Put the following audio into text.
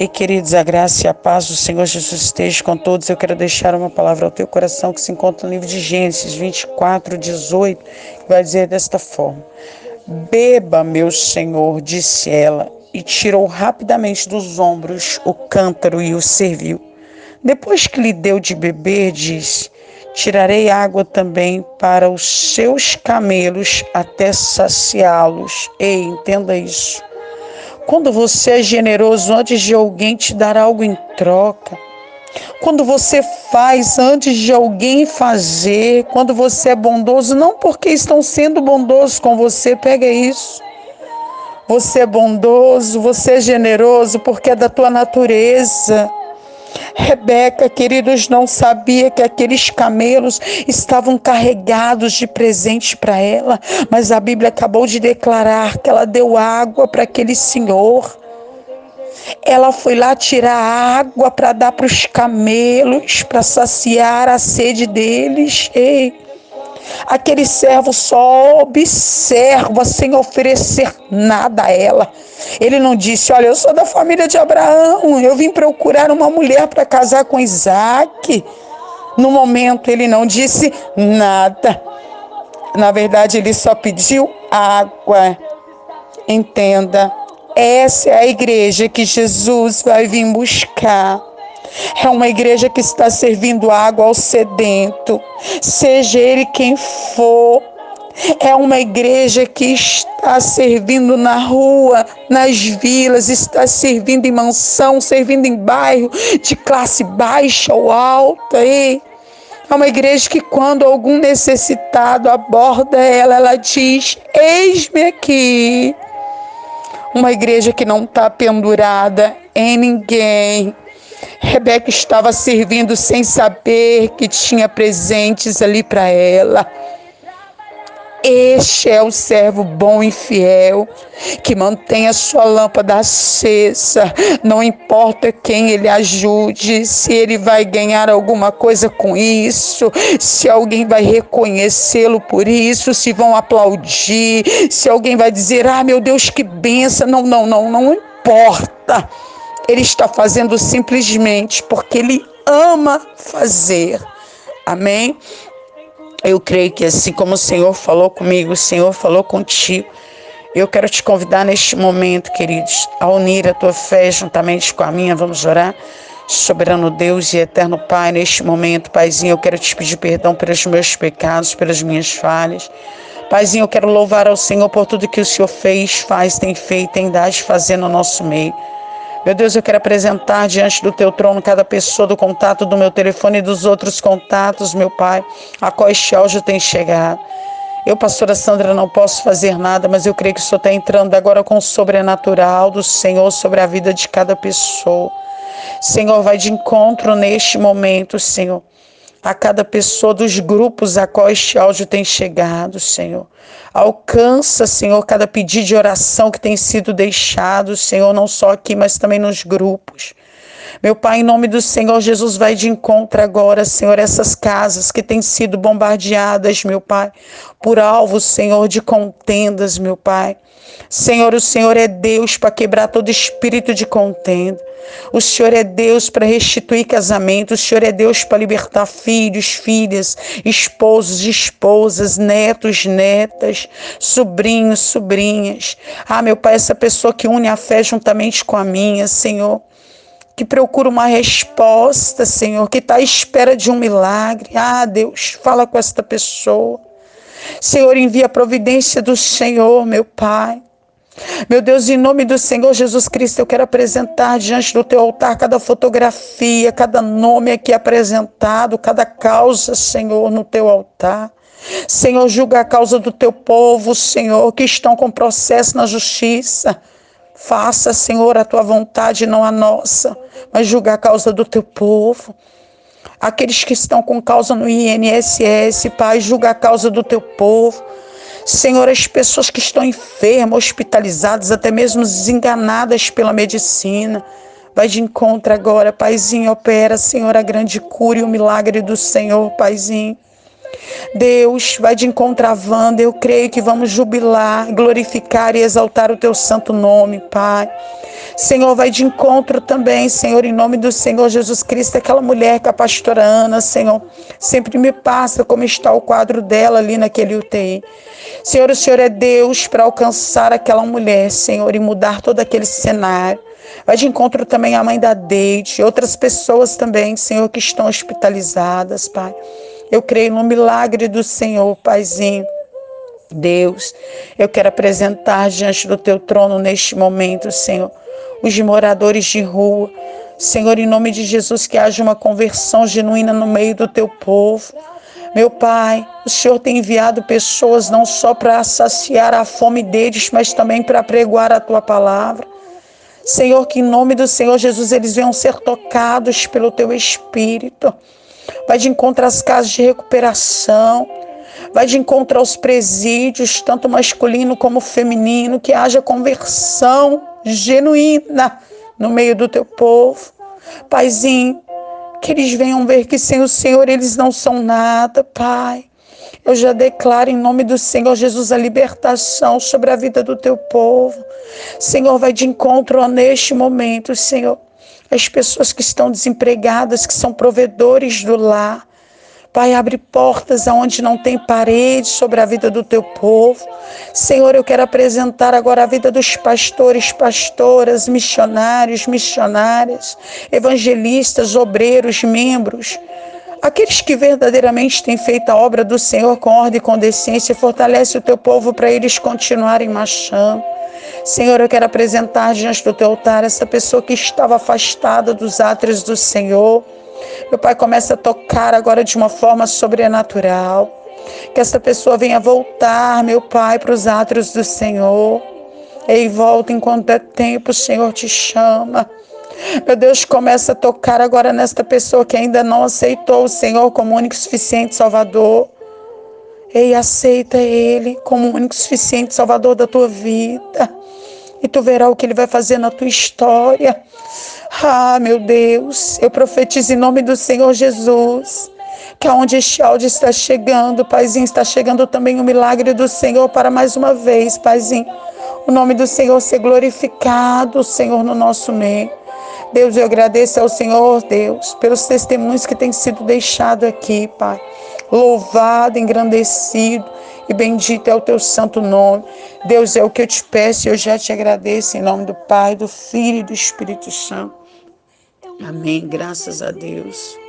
E queridos, a graça e a paz do Senhor Jesus esteja com todos. Eu quero deixar uma palavra ao teu coração que se encontra no livro de Gênesis 24, 18, que vai dizer desta forma: Beba, meu Senhor, disse ela, e tirou rapidamente dos ombros o cântaro e o serviu. Depois que lhe deu de beber, disse: Tirarei água também para os seus camelos até saciá-los. Ei, entenda isso. Quando você é generoso antes de alguém te dar algo em troca, quando você faz antes de alguém fazer, quando você é bondoso, não porque estão sendo bondosos com você, pega isso. Você é bondoso, você é generoso porque é da tua natureza. Rebeca, queridos, não sabia que aqueles camelos estavam carregados de presente para ela, mas a Bíblia acabou de declarar que ela deu água para aquele senhor. Ela foi lá tirar água para dar para os camelos, para saciar a sede deles. Ei, aquele servo só observa sem oferecer nada a ela. Ele não disse: Olha, eu sou da família de Abraão, eu vim procurar uma mulher para casar com Isaac. No momento, ele não disse nada. Na verdade, ele só pediu água. Entenda, essa é a igreja que Jesus vai vir buscar. É uma igreja que está servindo água ao sedento, seja ele quem for. É uma igreja que está servindo na rua, nas vilas, está servindo em mansão, servindo em bairro de classe baixa ou alta. E é uma igreja que, quando algum necessitado aborda ela, ela diz: Eis-me aqui. Uma igreja que não está pendurada em ninguém. Rebeca estava servindo sem saber que tinha presentes ali para ela. Este é o servo bom e fiel, que mantém a sua lâmpada acesa, não importa quem ele ajude, se ele vai ganhar alguma coisa com isso, se alguém vai reconhecê-lo por isso, se vão aplaudir, se alguém vai dizer: ah, meu Deus, que benção. Não, não, não, não importa. Ele está fazendo simplesmente porque ele ama fazer. Amém? Eu creio que assim como o Senhor falou comigo, o Senhor falou contigo. Eu quero te convidar neste momento, queridos, a unir a tua fé juntamente com a minha. Vamos orar. Soberano Deus e eterno Pai, neste momento, Paizinho, eu quero te pedir perdão pelos meus pecados, pelas minhas falhas. Paizinho, eu quero louvar ao Senhor por tudo que o Senhor fez, faz, tem feito, tem dado de fazer no nosso meio. Meu Deus, eu quero apresentar diante do teu trono cada pessoa do contato do meu telefone e dos outros contatos, meu Pai, a qual este áudio tem chegado. Eu, pastora Sandra, não posso fazer nada, mas eu creio que o Senhor está entrando agora com o sobrenatural do Senhor sobre a vida de cada pessoa. Senhor, vai de encontro neste momento, Senhor a cada pessoa dos grupos a qual este áudio tem chegado, Senhor. Alcança, Senhor, cada pedido de oração que tem sido deixado, Senhor, não só aqui, mas também nos grupos. Meu Pai, em nome do Senhor Jesus, vai de encontro agora, Senhor, essas casas que têm sido bombardeadas, meu Pai, por alvos, Senhor, de contendas, meu Pai. Senhor, o Senhor é Deus para quebrar todo espírito de contenda. O Senhor é Deus para restituir casamento. O Senhor é Deus para libertar filhos, filhas, esposos, esposas, netos, netas, sobrinhos, sobrinhas. Ah, meu Pai, essa pessoa que une a fé juntamente com a minha, Senhor que procura uma resposta, Senhor, que está à espera de um milagre. Ah, Deus, fala com esta pessoa. Senhor, envia a providência do Senhor, meu Pai. Meu Deus, em nome do Senhor Jesus Cristo, eu quero apresentar diante do teu altar cada fotografia, cada nome aqui apresentado, cada causa, Senhor, no teu altar. Senhor, julga a causa do teu povo, Senhor, que estão com processo na justiça. Faça, Senhor, a tua vontade, não a nossa, mas julga a causa do teu povo. Aqueles que estão com causa no INSS, Pai, julga a causa do teu povo. Senhor, as pessoas que estão enfermas, hospitalizadas, até mesmo desenganadas pela medicina. Vai de encontro agora, Paizinho, opera, Senhor, a grande cura e o milagre do Senhor, Paizinho. Deus, vai de encontro à Wanda. Eu creio que vamos jubilar, glorificar e exaltar o teu santo nome, Pai. Senhor, vai de encontro também, Senhor, em nome do Senhor Jesus Cristo, aquela mulher que a pastora Ana, Senhor, sempre me passa como está o quadro dela ali naquele UTI. Senhor, o Senhor é Deus para alcançar aquela mulher, Senhor, e mudar todo aquele cenário. Vai de encontro também a mãe da Deide, outras pessoas também, Senhor, que estão hospitalizadas, Pai. Eu creio no milagre do Senhor, Paizinho. Deus, eu quero apresentar diante do teu trono neste momento, Senhor, os moradores de rua. Senhor, em nome de Jesus, que haja uma conversão genuína no meio do teu povo. Meu Pai, o Senhor tem enviado pessoas não só para saciar a fome deles, mas também para pregoar a tua palavra. Senhor, que em nome do Senhor Jesus eles venham ser tocados pelo teu Espírito. Vai de encontro às casas de recuperação. Vai de encontro aos presídios, tanto masculino como feminino, que haja conversão genuína no meio do teu povo. Paizinho, que eles venham ver que sem o Senhor eles não são nada, Pai. Eu já declaro em nome do Senhor Jesus a libertação sobre a vida do teu povo. Senhor, vai de encontro neste momento, Senhor. As pessoas que estão desempregadas, que são provedores do lar. Pai, abre portas aonde não tem parede sobre a vida do teu povo. Senhor, eu quero apresentar agora a vida dos pastores, pastoras, missionários, missionárias, evangelistas, obreiros, membros. Aqueles que verdadeiramente têm feito a obra do Senhor com ordem e com decência, fortalece o teu povo para eles continuarem marchando. Senhor, eu quero apresentar diante do teu altar essa pessoa que estava afastada dos átrios do Senhor. Meu Pai, começa a tocar agora de uma forma sobrenatural. Que essa pessoa venha voltar, meu Pai, para os átrios do Senhor. Ei, volta enquanto é tempo, o Senhor te chama. Meu Deus, começa a tocar agora nesta pessoa que ainda não aceitou o Senhor como único e suficiente Salvador. Ei, aceita Ele como único e suficiente Salvador da tua vida. E tu verás o que Ele vai fazer na tua história. Ah, meu Deus, eu profetizo em nome do Senhor Jesus. Que aonde este áudio está chegando, Paizinho, está chegando também o milagre do Senhor para mais uma vez, Paizinho. O nome do Senhor ser glorificado, Senhor, no nosso meio. Deus, eu agradeço ao Senhor, Deus, pelos testemunhos que têm sido deixados aqui, Pai. Louvado, engrandecido e bendito é o teu santo nome. Deus, é o que eu te peço e eu já te agradeço em nome do Pai, do Filho e do Espírito Santo. Amém. Graças a Deus.